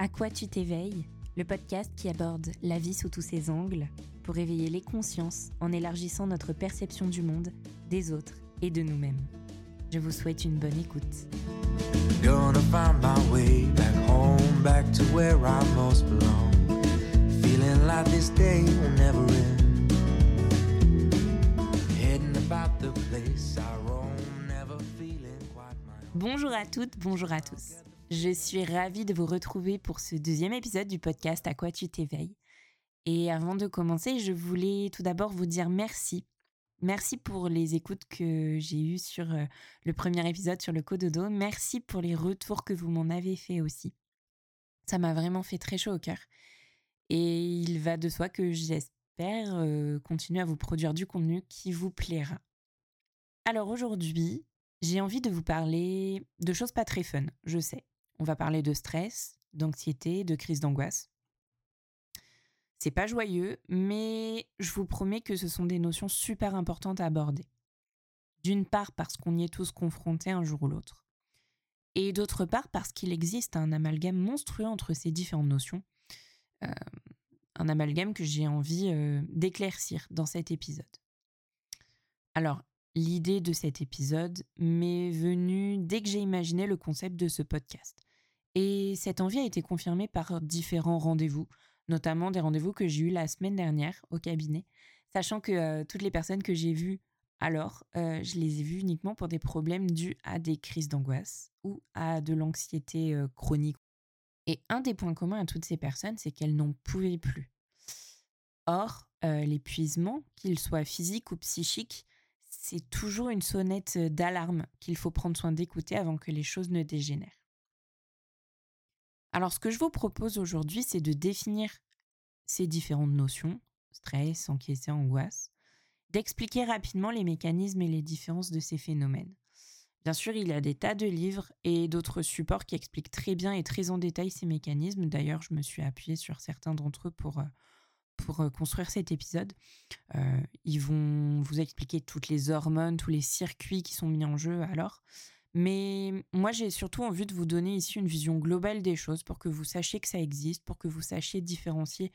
À quoi tu t'éveilles? Le podcast qui aborde la vie sous tous ses angles pour éveiller les consciences en élargissant notre perception du monde, des autres et de nous-mêmes. Je vous souhaite une bonne écoute. Gonna find my way back home, back to where I most belong. Feeling like this day will never end. Heading about the place I roam, never feeling quite my Bonjour à toutes, bonjour à tous. Je suis ravie de vous retrouver pour ce deuxième épisode du podcast À quoi tu t'éveilles. Et avant de commencer, je voulais tout d'abord vous dire merci. Merci pour les écoutes que j'ai eues sur euh, le premier épisode sur le cododo. Merci pour les retours que vous m'en avez fait aussi. Ça m'a vraiment fait très chaud au cœur. Et il va de soi que j'espère euh, continuer à vous produire du contenu qui vous plaira. Alors aujourd'hui, j'ai envie de vous parler de choses pas très fun, je sais. On va parler de stress, d'anxiété, de crise d'angoisse. C'est pas joyeux, mais je vous promets que ce sont des notions super importantes à aborder. D'une part parce qu'on y est tous confrontés un jour ou l'autre. Et d'autre part parce qu'il existe un amalgame monstrueux entre ces différentes notions. Euh, un amalgame que j'ai envie euh, d'éclaircir dans cet épisode. Alors, l'idée de cet épisode m'est venue dès que j'ai imaginé le concept de ce podcast. Et cette envie a été confirmée par différents rendez-vous, notamment des rendez-vous que j'ai eus la semaine dernière au cabinet, sachant que toutes les personnes que j'ai vues alors, je les ai vues uniquement pour des problèmes dus à des crises d'angoisse ou à de l'anxiété chronique. Et un des points communs à toutes ces personnes, c'est qu'elles n'en pouvaient plus. Or, l'épuisement, qu'il soit physique ou psychique, c'est toujours une sonnette d'alarme qu'il faut prendre soin d'écouter avant que les choses ne dégénèrent. Alors ce que je vous propose aujourd'hui, c'est de définir ces différentes notions, stress, anxiété, angoisse, d'expliquer rapidement les mécanismes et les différences de ces phénomènes. Bien sûr, il y a des tas de livres et d'autres supports qui expliquent très bien et très en détail ces mécanismes. D'ailleurs, je me suis appuyée sur certains d'entre eux pour, euh, pour euh, construire cet épisode. Euh, ils vont vous expliquer toutes les hormones, tous les circuits qui sont mis en jeu alors. Mais moi, j'ai surtout envie de vous donner ici une vision globale des choses pour que vous sachiez que ça existe, pour que vous sachiez différencier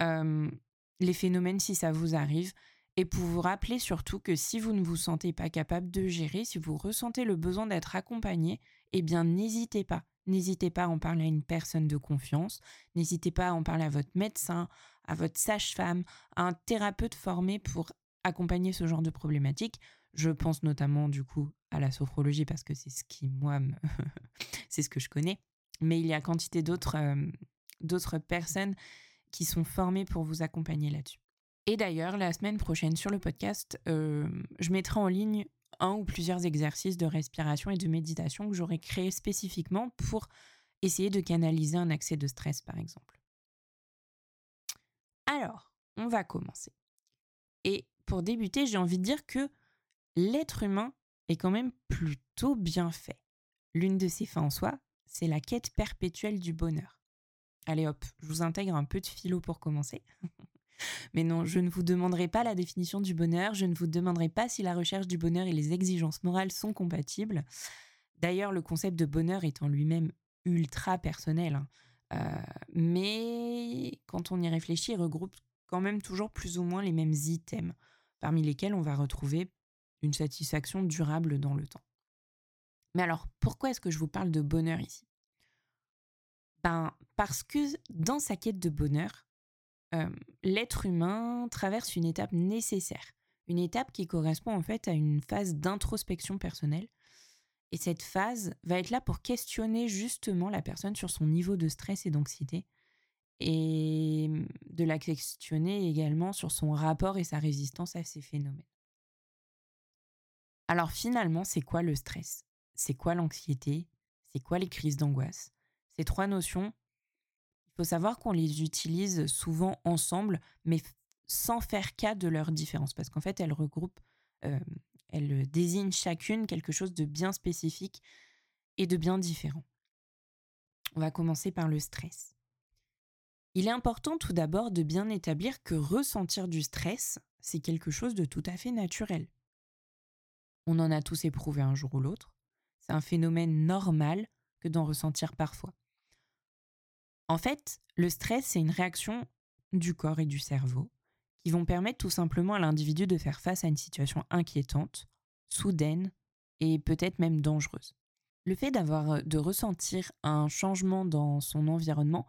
les phénomènes si ça vous arrive, et pour vous rappeler surtout que si vous ne vous sentez pas capable de gérer, si vous ressentez le besoin d'être accompagné, eh bien n'hésitez pas. N'hésitez pas à en parler à une personne de confiance, n'hésitez pas à en parler à votre médecin, à votre sage-femme, à un thérapeute formé pour accompagner ce genre de problématique. Je pense notamment du coup à la sophrologie parce que c'est ce qui moi me c'est ce que je connais, mais il y a quantité d'autres d'autres personnes qui sont formées pour vous accompagner là-dessus. Et d'ailleurs, la semaine prochaine sur le podcast, je mettrai en ligne un ou plusieurs exercices de respiration et de méditation que j'aurai créés spécifiquement pour essayer de canaliser un accès de stress, par exemple. Alors, on va commencer. Et pour débuter, j'ai envie de dire que l'être humain est quand même plutôt bien fait. L'une de ses fins en soi, c'est la quête perpétuelle du bonheur. Allez hop, je vous intègre un peu de philo pour commencer. Mais non, je ne vous demanderai pas la définition du bonheur, je ne vous demanderai pas si la recherche du bonheur et les exigences morales sont compatibles. D'ailleurs, le concept de bonheur est en lui-même ultra personnel. Hein. Euh, mais quand on y réfléchit, il regroupe quand même toujours plus ou moins les mêmes items, parmi lesquels on va retrouver une satisfaction durable dans le temps. Mais alors, pourquoi est-ce que je vous parle de bonheur ici? Ben, Parce que dans sa quête de bonheur, l'être humain traverse une étape nécessaire, une étape qui correspond en fait à une phase d'introspection personnelle. Et cette phase va être là pour questionner justement la personne sur son niveau de stress et d'anxiété, et de la questionner également sur son rapport et sa résistance à ces phénomènes. Alors finalement, c'est quoi le stress? C'est quoi l'anxiété? C'est quoi les crises d'angoisse? Ces trois notions, il faut savoir qu'on les utilise souvent ensemble, mais sans faire cas de leurs différences, parce qu'en fait, elles regroupent, euh, elles désignent chacune quelque chose de bien spécifique et de bien différent. On va commencer par le stress. Il est important tout d'abord de bien établir que ressentir du stress, c'est quelque chose de tout à fait naturel. On en a tous éprouvé un jour ou l'autre. C'est un phénomène normal que d'en ressentir parfois. En fait, le stress, c'est une réaction du corps et du cerveau qui vont permettre tout simplement à l'individu de faire face à une situation inquiétante, soudaine et peut-être même dangereuse. Le fait d'avoir de ressentir un changement dans son environnement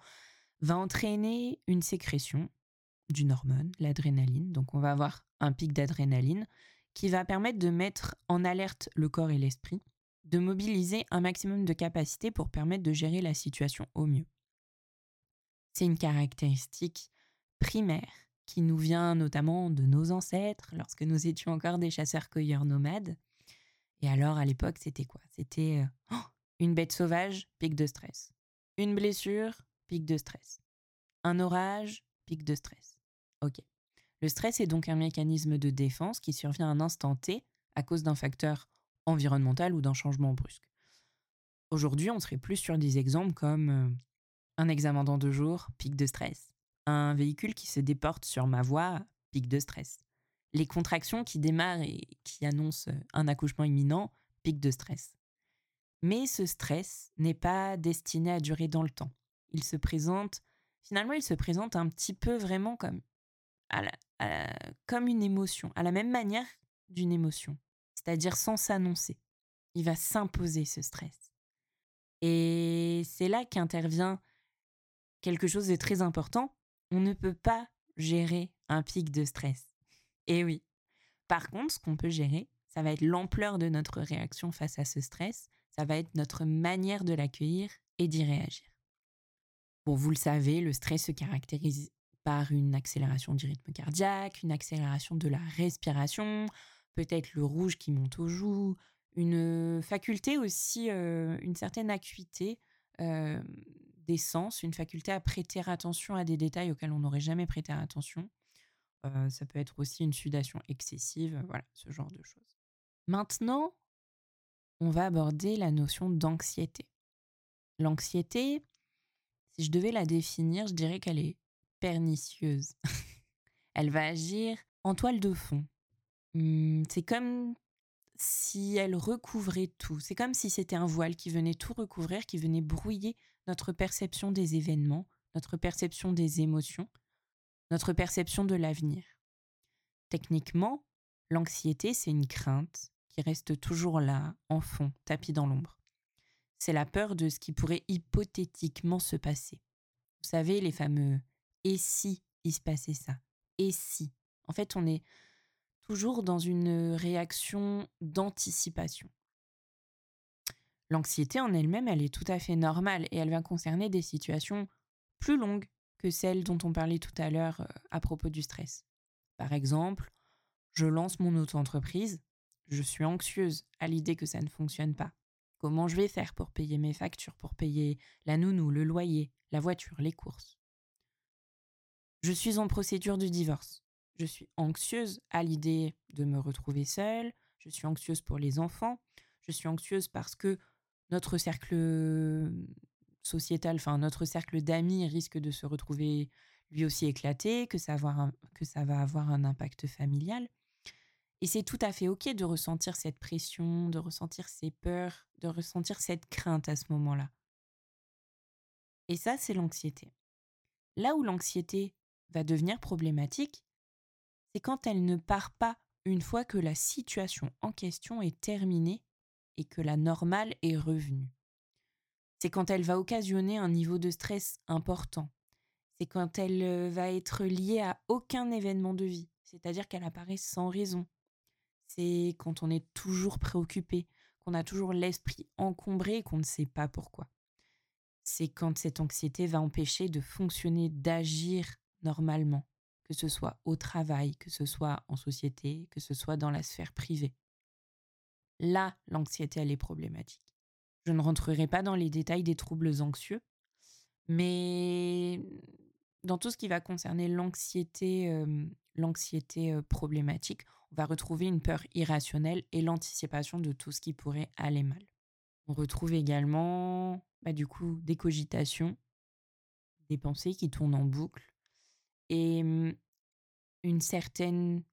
va entraîner une sécrétion d'une hormone, l'adrénaline. Donc on va avoir un pic d'adrénaline qui va permettre de mettre en alerte le corps et l'esprit, de mobiliser un maximum de capacité pour permettre de gérer la situation au mieux. C'est une caractéristique primaire qui nous vient notamment de nos ancêtres lorsque nous étions encore des chasseurs-cueilleurs nomades. Et alors à l'époque, c'était quoi? C'était euh, oh, une bête sauvage, pic de stress. Une blessure, pic de stress. Un orage, pic de stress. Ok. Le stress est donc un mécanisme de défense qui survient à un instant T à cause d'un facteur environnemental ou d'un changement brusque. Aujourd'hui, on serait plus sur des exemples comme euh, un examen dans deux jours, pic de stress. Un véhicule qui se déporte sur ma voie, pic de stress. Les contractions qui démarrent et qui annoncent un accouchement imminent, pic de stress. Mais ce stress n'est pas destiné à durer dans le temps. Il se présente, finalement, il se présente un petit peu vraiment comme, comme une émotion, à la même manière d'une émotion, c'est-à-dire sans s'annoncer. Il va s'imposer ce stress. Et c'est là qu'intervient quelque chose de très important, on ne peut pas gérer un pic de stress. Et oui. Par contre, ce qu'on peut gérer, ça va être l'ampleur de notre réaction face à ce stress, ça va être notre manière de l'accueillir et d'y réagir. Bon, vous le savez, le stress se caractérise par une accélération du rythme cardiaque, une accélération de la respiration, peut-être le rouge qui monte aux joues, une faculté aussi, euh, une certaine acuité euh, des sens, une faculté à prêter attention à des détails auxquels on n'aurait jamais prêté attention. Euh, ça peut être aussi une sudation excessive, voilà, ce genre de choses. Maintenant, on va aborder la notion d'anxiété. L'anxiété, si je devais la définir, je dirais qu'elle est pernicieuse. elle va agir en toile de fond. Mmh, c'est comme si elle recouvrait tout. C'est comme si c'était un voile qui venait tout recouvrir, qui venait brouiller notre perception des événements, notre perception des émotions, notre perception de l'avenir. Techniquement, l'anxiété, c'est une crainte qui reste toujours là, en fond, tapis dans l'ombre. C'est la peur de ce qui pourrait hypothétiquement se passer. Vous savez, les fameux et si il se passait ça? Et si? En fait, on est toujours dans une réaction d'anticipation. L'anxiété en elle-même, elle est tout à fait normale et elle va concerner des situations plus longues que celles dont on parlait tout à l'heure à propos du stress. Par exemple, je lance mon auto-entreprise, je suis anxieuse à l'idée que ça ne fonctionne pas. Comment je vais faire pour payer mes factures, pour payer la nounou, le loyer, la voiture, les courses? Je suis en procédure de divorce. Je suis anxieuse à l'idée de me retrouver seule, je suis anxieuse pour les enfants, je suis anxieuse parce que notre cercle sociétal, enfin notre cercle d'amis risque de se retrouver lui aussi éclaté, que ça, que ça va avoir un impact familial. Et c'est tout à fait OK de ressentir cette pression, de ressentir ces peurs, de ressentir cette crainte à ce moment-là. Et ça, c'est l'anxiété. Là où l'anxiété va devenir problématique, c'est quand elle ne part pas une fois que la situation en question est terminée et que la normale est revenue. C'est quand elle va occasionner un niveau de stress important. C'est quand elle euh, va être liée à aucun événement de vie, c'est-à-dire qu'elle apparaît sans raison. C'est quand on est toujours préoccupé, qu'on a toujours l'esprit encombré et qu'on ne sait pas pourquoi. C'est quand cette anxiété va empêcher de fonctionner, d'agir normalement, que ce soit au travail, que ce soit en société, que ce soit dans la sphère privée. Là, l'anxiété, elle est problématique. Je ne rentrerai pas dans les détails des troubles anxieux, mais dans tout ce qui va concerner l'anxiété, l'anxiété problématique, on va retrouver une peur irrationnelle et l'anticipation de tout ce qui pourrait aller mal. On retrouve également, bah, du coup, des cogitations, des pensées qui tournent en boucle et une certaine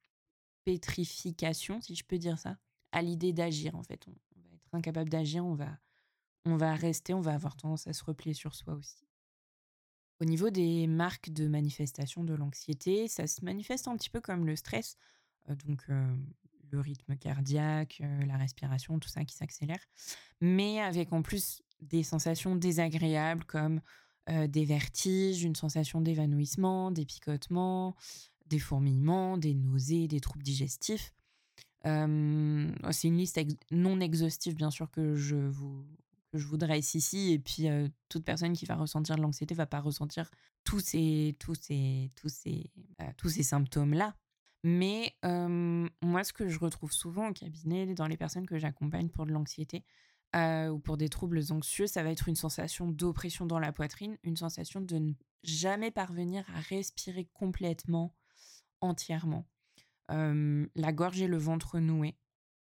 pétrification, si je peux dire ça, à l'idée d'agir en fait. On, va être incapable d'agir, on va, on va rester, on va avoir tendance à se replier sur soi aussi. Au niveau des marques de manifestation de l'anxiété, ça se manifeste un petit peu comme le stress, donc le rythme cardiaque, la respiration, tout ça qui s'accélère, mais avec en plus des sensations désagréables comme des vertiges, une sensation d'évanouissement, des picotements, des fourmillements, des nausées, des troubles digestifs. c'est une liste non exhaustive, bien sûr, que je vous que je voudrais ici. Et puis, toute personne qui va ressentir de l'anxiété va pas ressentir tous ces, tous ces, tous ces, tous ces symptômes-là. Mais moi, ce que je retrouve souvent au cabinet, dans les personnes que j'accompagne pour de l'anxiété ou pour des troubles anxieux, ça va être une sensation d'oppression dans la poitrine, une sensation de ne jamais parvenir à respirer complètement, entièrement. la gorge et le ventre noués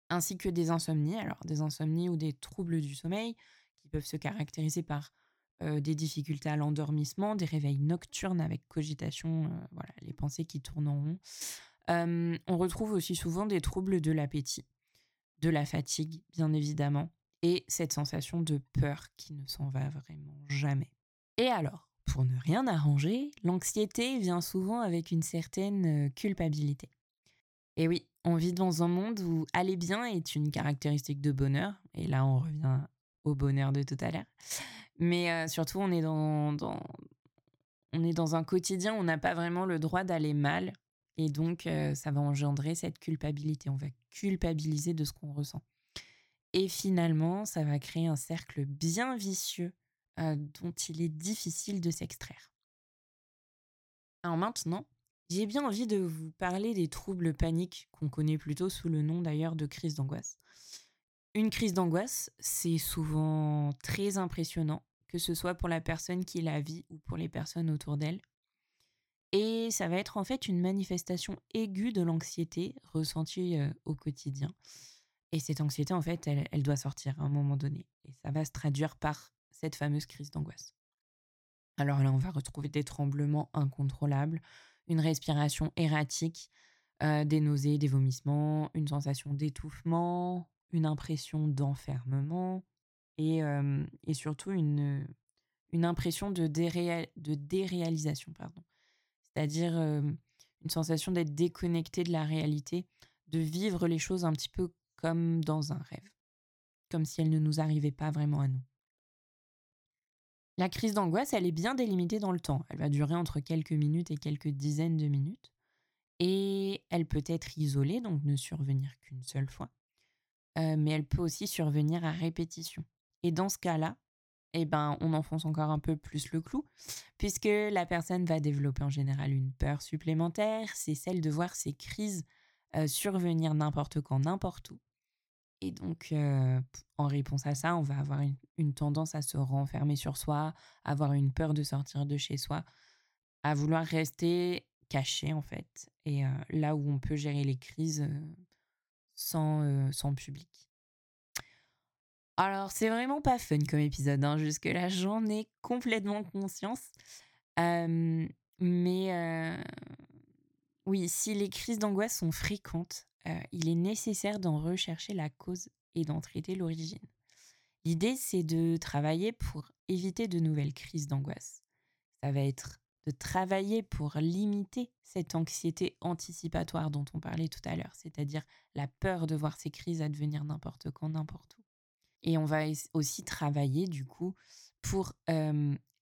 ainsi que des insomnies. Alors, des insomnies ou des troubles du sommeil qui peuvent se caractériser par des difficultés à l'endormissement, des réveils nocturnes avec cogitation, voilà, les pensées qui tournent en rond. on retrouve aussi souvent des troubles de l'appétit, de la fatigue, bien évidemment, et cette sensation de peur qui ne s'en va vraiment jamais. Et alors, pour ne rien arranger, l'anxiété vient souvent avec une certaine culpabilité. Et oui, on vit dans un monde où aller bien est une caractéristique de bonheur. Et là, on revient au bonheur de tout à l'heure. Mais surtout, on est dans, un quotidien où on n'a pas vraiment le droit d'aller mal. Et donc, ça va engendrer cette culpabilité. On va culpabiliser de ce qu'on ressent. Et finalement, ça va créer un cercle bien vicieux dont il est difficile de s'extraire. Alors maintenant, j'ai bien envie de vous parler des troubles paniques qu'on connaît plutôt sous le nom d'ailleurs de crise d'angoisse. Une crise d'angoisse, c'est souvent très impressionnant, que ce soit pour la personne qui la vit ou pour les personnes autour d'elle. Et ça va être en fait une manifestation aiguë de l'anxiété ressentie au quotidien. Et cette anxiété, en fait, elle, doit sortir à un moment donné. Et ça va se traduire par cette fameuse crise d'angoisse. Alors là, on va retrouver des tremblements incontrôlables, une respiration erratique, des nausées, des vomissements, une sensation d'étouffement, une impression d'enfermement et, et, surtout une, impression de, déréalisation. Pardon. C'est-à-dire une sensation d'être déconnecté de la réalité, de vivre les choses un petit peu comme dans un rêve, comme si elles ne nous arrivaient pas vraiment à nous. La crise d'angoisse, elle est bien délimitée dans le temps. Elle va durer entre quelques minutes et quelques dizaines de minutes. Et elle peut être isolée, donc ne survenir qu'une seule fois. Euh, mais elle peut aussi survenir à répétition. Et dans ce cas-là, eh ben, on enfonce encore un peu plus le clou, puisque la personne va développer en général une peur supplémentaire, c'est celle de voir ces crises euh, survenir n'importe quand, n'importe où. Et donc, en réponse à ça, on va avoir une, tendance à se renfermer sur soi, avoir une peur de sortir de chez soi, à vouloir rester caché en fait, et là où on peut gérer les crises sans, sans public. Alors, c'est vraiment pas fun comme épisode, hein. jusque-là, j'en ai complètement conscience. mais oui, si les crises d'angoisse sont fréquentes, il est nécessaire d'en rechercher la cause et d'en traiter l'origine. L'idée, c'est de travailler pour éviter de nouvelles crises d'angoisse. Ça va être de travailler pour limiter cette anxiété anticipatoire dont on parlait tout à l'heure, c'est-à-dire la peur de voir ces crises advenir n'importe quand, n'importe où. Et on va aussi travailler du coup pour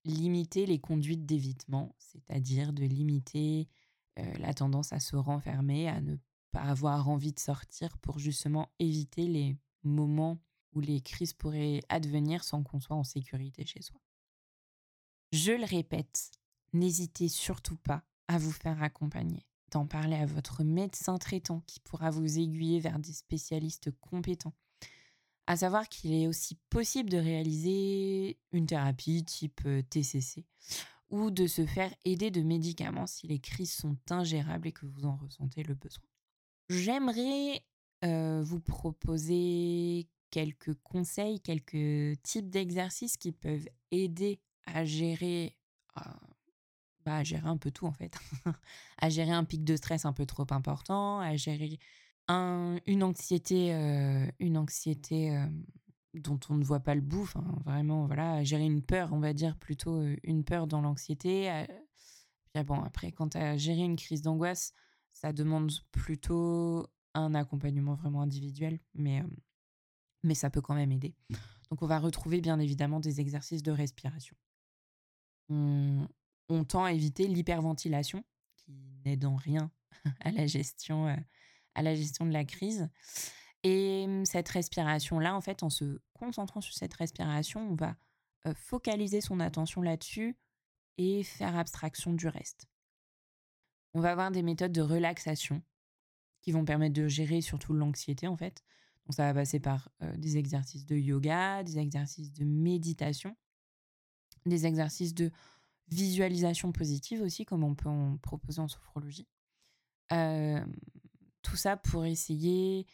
limiter les conduites d'évitement, c'est-à-dire de limiter la tendance à se renfermer, à ne pas avoir envie de sortir pour justement éviter les moments où les crises pourraient advenir sans qu'on soit en sécurité chez soi. Je le répète, n'hésitez surtout pas à vous faire accompagner, d'en parler à votre médecin traitant qui pourra vous aiguiller vers des spécialistes compétents. À savoir qu'il est aussi possible de réaliser une thérapie type TCC ou de se faire aider de médicaments si les crises sont ingérables et que vous en ressentez le besoin. J'aimerais vous proposer quelques conseils, quelques types d'exercices qui peuvent aider à gérer, bah, à gérer un peu tout en fait, à gérer un pic de stress un peu trop important, à gérer une anxiété, une anxiété dont on ne voit pas le bout. Vraiment, voilà, gérer une peur, on va dire plutôt une peur dans l'anxiété. Puis bon, après, quand tu as géré une crise d'angoisse, ça demande plutôt un accompagnement vraiment individuel, mais, mais ça peut quand même aider. Donc, on va retrouver bien évidemment des exercices de respiration. On, on tend à éviter l'hyperventilation, qui n'aide en rien à la gestion, à la gestion de la crise. Et cette respiration-là, en fait, en se concentrant sur cette respiration, on va focaliser son attention là-dessus et faire abstraction du reste. On va avoir des méthodes de relaxation qui vont permettre de gérer surtout l'anxiété, en fait. Donc, ça va passer par des exercices de yoga, des exercices de méditation, des exercices de visualisation positive aussi, comme on peut en proposer en sophrologie. tout ça pour essayer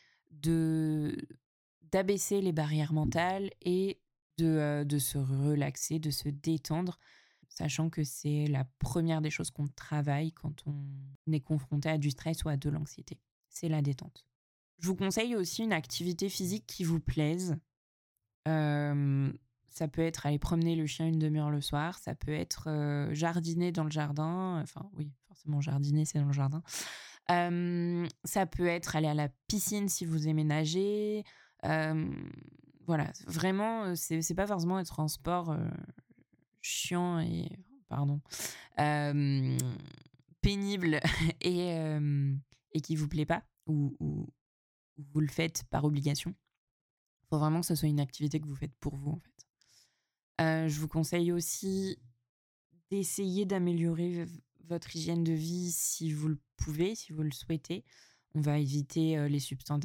d'abaisser les barrières mentales et de, de se relaxer, de se détendre, sachant que c'est la première des choses qu'on travaille quand on est confronté à du stress ou à de l'anxiété. C'est la détente. Je vous conseille aussi une activité physique qui vous plaise. ça peut être aller promener le chien une demi-heure le soir, ça peut être jardiner dans le jardin, enfin oui, forcément jardiner c'est dans le jardin ça peut être aller à la piscine si vous aimez nager. voilà, vraiment, c'est pas forcément être en sport chiant et pardon pénible et, et qui vous plaît pas ou, ou, vous le faites par obligation. Faut vraiment que ce soit une activité que vous faites pour vous en fait. je vous conseille aussi d'essayer d'améliorer votre hygiène de vie si vous le pouvez, si vous le souhaitez. On va éviter les substances,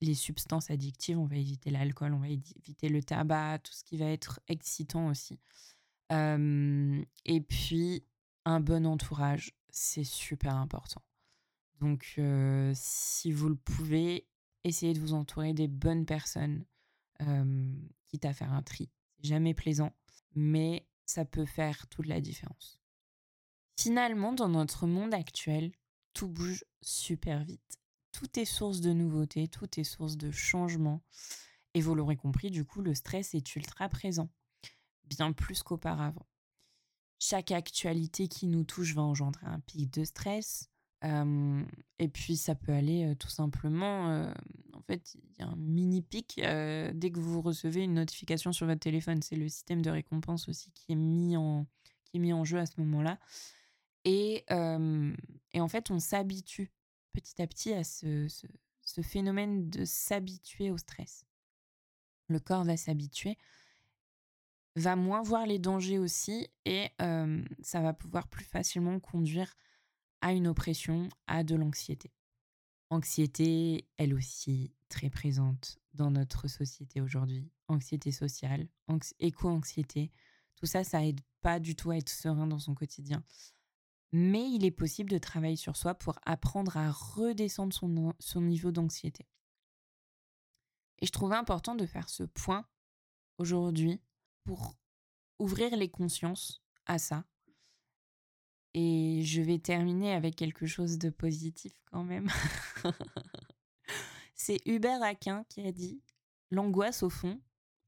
les substances addictives, on va éviter l'alcool, on va éviter le tabac, tout ce qui va être excitant aussi. Et puis, un bon entourage, c'est super important. Donc, si vous le pouvez, essayez de vous entourer des bonnes personnes, quitte à faire un tri. C'est jamais plaisant, mais ça peut faire toute la différence. Finalement, dans notre monde actuel, tout bouge super vite. Tout est source de nouveautés, tout est source de changements. Et vous l'aurez compris, du coup, le stress est ultra présent, bien plus qu'auparavant. Chaque actualité qui nous touche va engendrer un pic de stress. et puis, ça peut aller tout simplement. en fait, il y a un mini pic dès que vous recevez une notification sur votre téléphone. C'est le système de récompense aussi qui est mis en, qui est mis en jeu à ce moment-là. Et, et en fait, on s'habitue petit à petit à ce, ce, phénomène de s'habituer au stress. Le corps va s'habituer, va moins voir les dangers aussi, et ça va pouvoir plus facilement conduire à une oppression, à de l'anxiété. Anxiété, elle aussi, très présente dans notre société aujourd'hui. Anxiété sociale, éco-anxiété, tout ça, ça aide pas du tout à être serein dans son quotidien mais il est possible de travailler sur soi pour apprendre à redescendre son, son niveau d'anxiété. Et je trouvais important de faire ce point aujourd'hui pour ouvrir les consciences à ça. Et je vais terminer avec quelque chose de positif quand même. C'est Hubert Aquin qui a dit L'angoisse, au fond,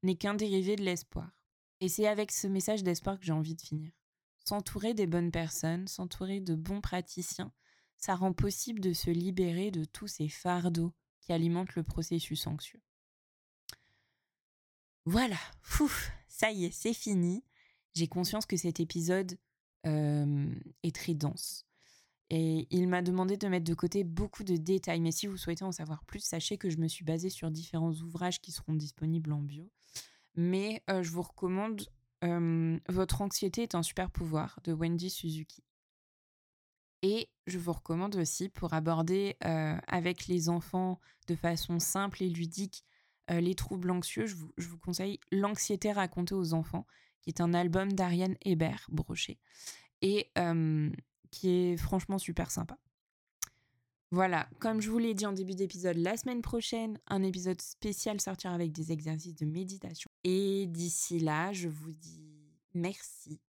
n'est qu'un dérivé de l'espoir. Et c'est avec ce message d'espoir que j'ai envie de finir. S'entourer des bonnes personnes, s'entourer de bons praticiens, ça rend possible de se libérer de tous ces fardeaux qui alimentent le processus anxieux. Voilà, fouf, ça y est, c'est fini. J'ai conscience que cet épisode est très dense. Et il m'a demandé de mettre de côté beaucoup de détails. Mais si vous souhaitez en savoir plus, sachez que je me suis basée sur différents ouvrages qui seront disponibles en bio. Mais je vous recommande votre anxiété est un super pouvoir de Wendy Suzuki. Et je vous recommande aussi pour aborder avec les enfants de façon simple et ludique les troubles anxieux, je vous, conseille L'anxiété racontée aux enfants, qui est un album d'Ariane Hébert broché et qui est franchement super sympa. Voilà, comme je vous l'ai dit en début d'épisode, la semaine prochaine, un épisode spécial sortira avec des exercices de méditation. Et d'ici là, je vous dis merci.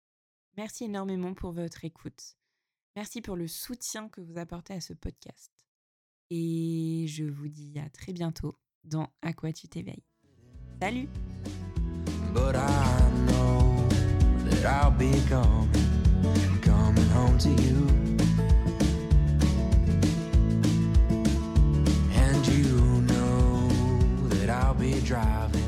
Merci énormément pour votre écoute. Merci pour le soutien que vous apportez à ce podcast. Et je vous dis à très bientôt dans À quoi tu t'éveilles. Salut But I know that I'll be coming, coming home to you. And you know that I'll be driving,